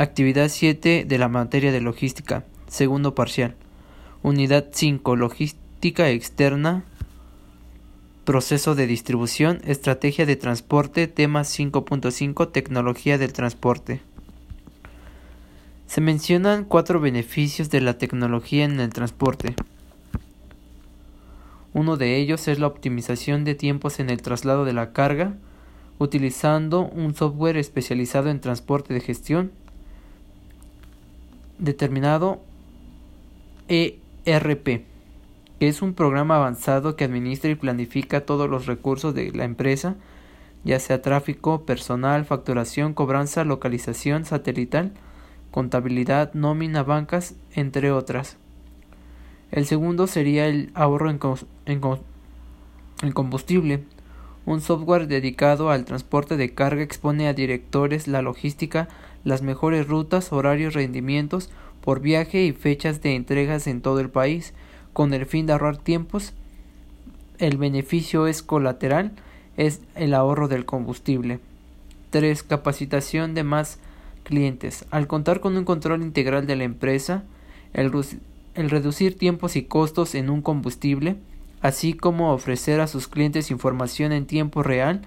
Actividad 7 de la materia de logística. Segundo parcial. Unidad 5. Logística externa. Proceso de distribución. Estrategia de transporte. Tema 5.5. Tecnología del transporte. Se mencionan cuatro beneficios de la tecnología en el transporte. Uno de ellos es la optimización de tiempos en el traslado de la carga, utilizando un software especializado en transporte de gestión determinado ERP, que es un programa avanzado que administra y planifica todos los recursos de la empresa, ya sea tráfico, personal, facturación, cobranza, localización satelital, contabilidad, nómina, bancas, entre otras. El segundo sería el ahorro en, combustible. Un software dedicado al transporte de carga expone a directores la logística, las mejores rutas, horarios, rendimientos por viaje y fechas de entregas en todo el país, con el fin de ahorrar tiempos. El beneficio es colateral, es el ahorro del combustible. 3. Capacitación de más clientes. Al contar con un control integral de la empresa, el, el reducir tiempos y costos en un combustible, así como ofrecer a sus clientes información en tiempo real,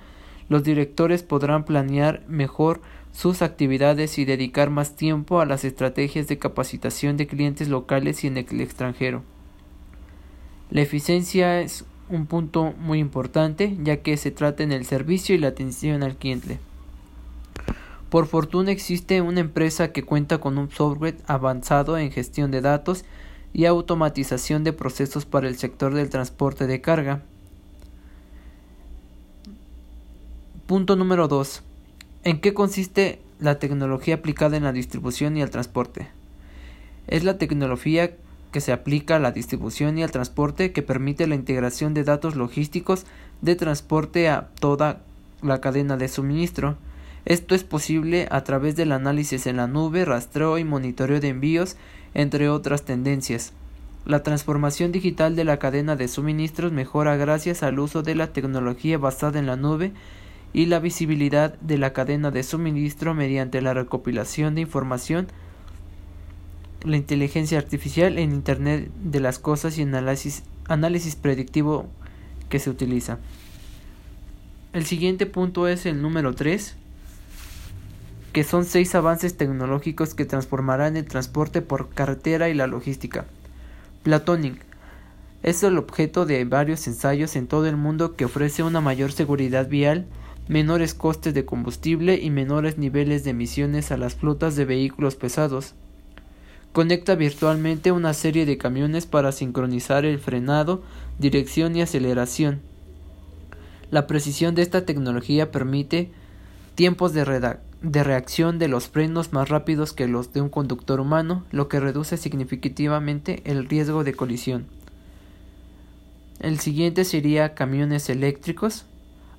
los directores podrán planear mejor sus actividades y dedicar más tiempo a las estrategias de capacitación de clientes locales y en el extranjero. La eficiencia es un punto muy importante ya que se trata en el servicio y la atención al cliente. Por fortuna existe una empresa que cuenta con un software avanzado en gestión de datos y automatización de procesos para el sector del transporte de carga. Punto número 2. ¿En qué consiste la tecnología aplicada en la distribución y el transporte? Es la tecnología que se aplica a la distribución y al transporte que permite la integración de datos logísticos de transporte a toda la cadena de suministro. Esto es posible a través del análisis en la nube, rastreo y monitoreo de envíos entre otras tendencias. La transformación digital de la cadena de suministros mejora gracias al uso de la tecnología basada en la nube y la visibilidad de la cadena de suministro mediante la recopilación de información, la inteligencia artificial en Internet de las cosas y análisis, análisis predictivo que se utiliza. El siguiente punto es el número 3, que son seis avances tecnológicos que transformarán el transporte por carretera y la logística. Platonic es el objeto de varios ensayos en todo el mundo que ofrece una mayor seguridad vial, menores costes de combustible y menores niveles de emisiones a las flotas de vehículos pesados. Conecta virtualmente una serie de camiones para sincronizar el frenado, dirección y aceleración. La precisión de esta tecnología permite tiempos de redacción de reacción de los frenos más rápidos que los de un conductor humano, lo que reduce significativamente el riesgo de colisión. El siguiente sería camiones eléctricos.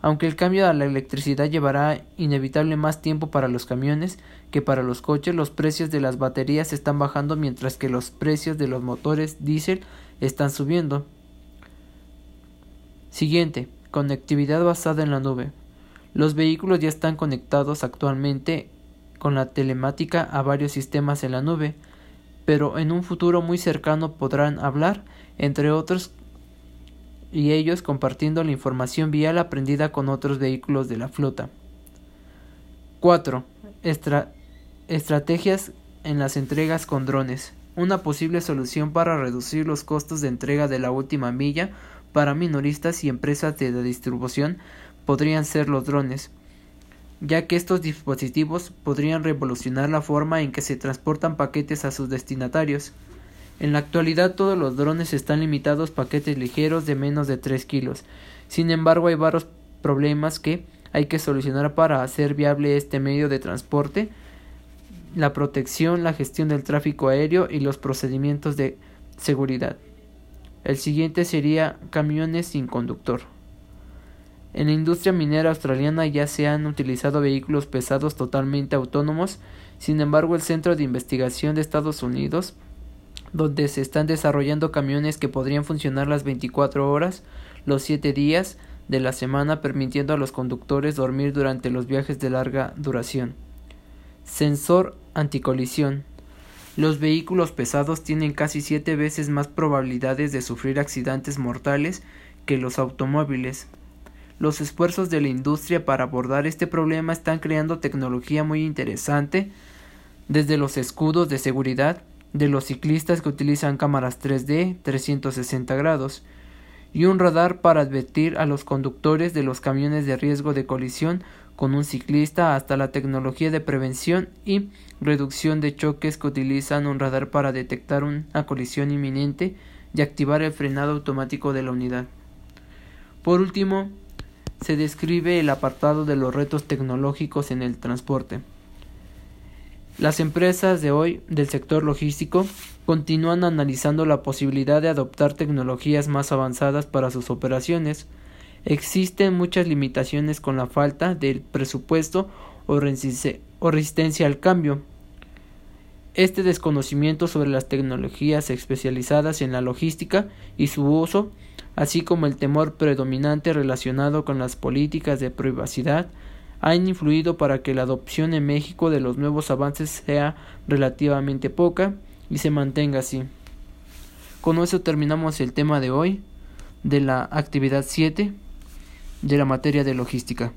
Aunque el cambio a la electricidad llevará inevitable más tiempo para los camiones que para los coches, los precios de las baterías están bajando mientras que los precios de los motores diésel están subiendo. Siguiente, conectividad basada en la nube. Los vehículos ya están conectados actualmente con la telemática a varios sistemas en la nube, pero en un futuro muy cercano podrán hablar, entre otros, y ellos compartiendo la información vial aprendida con otros vehículos de la flota. 4. estrategias en las entregas con drones. Una posible solución para reducir los costos de entrega de la última milla para minoristas y empresas de distribución podrían ser los drones, ya que estos dispositivos podrían revolucionar la forma en que se transportan paquetes a sus destinatarios. En la actualidad todos los drones están limitados a paquetes ligeros de menos de 3 kilos. Sin embargo hay varios problemas que hay que solucionar para hacer viable este medio de transporte, la protección, la gestión del tráfico aéreo y los procedimientos de seguridad. El siguiente sería camiones sin conductor. En la industria minera australiana ya se han utilizado vehículos pesados totalmente autónomos, sin embargo el Centro de Investigación de Estados Unidos, donde se están desarrollando camiones que podrían funcionar las 24 horas, los 7 días de la semana, permitiendo a los conductores dormir durante los viajes de larga duración. Sensor anticolisión. Los vehículos pesados tienen casi siete veces más probabilidades de sufrir accidentes mortales que los automóviles. Los esfuerzos de la industria para abordar este problema están creando tecnología muy interesante, desde los escudos de seguridad de los ciclistas que utilizan cámaras 3D 360 grados y un radar para advertir a los conductores de los camiones de riesgo de colisión con un ciclista hasta la tecnología de prevención y reducción de choques que utilizan un radar para detectar una colisión inminente y activar el frenado automático de la unidad. Por último, se describe el apartado de los retos tecnológicos en el transporte. Las empresas de hoy del sector logístico continúan analizando la posibilidad de adoptar tecnologías más avanzadas para sus operaciones, Existen muchas limitaciones con la falta de presupuesto o resistencia al cambio. Este desconocimiento sobre las tecnologías especializadas en la logística y su uso, así como el temor predominante relacionado con las políticas de privacidad, han influido para que la adopción en México de los nuevos avances sea relativamente poca y se mantenga así. Con eso terminamos el tema de hoy de la actividad 7 de la materia de logística.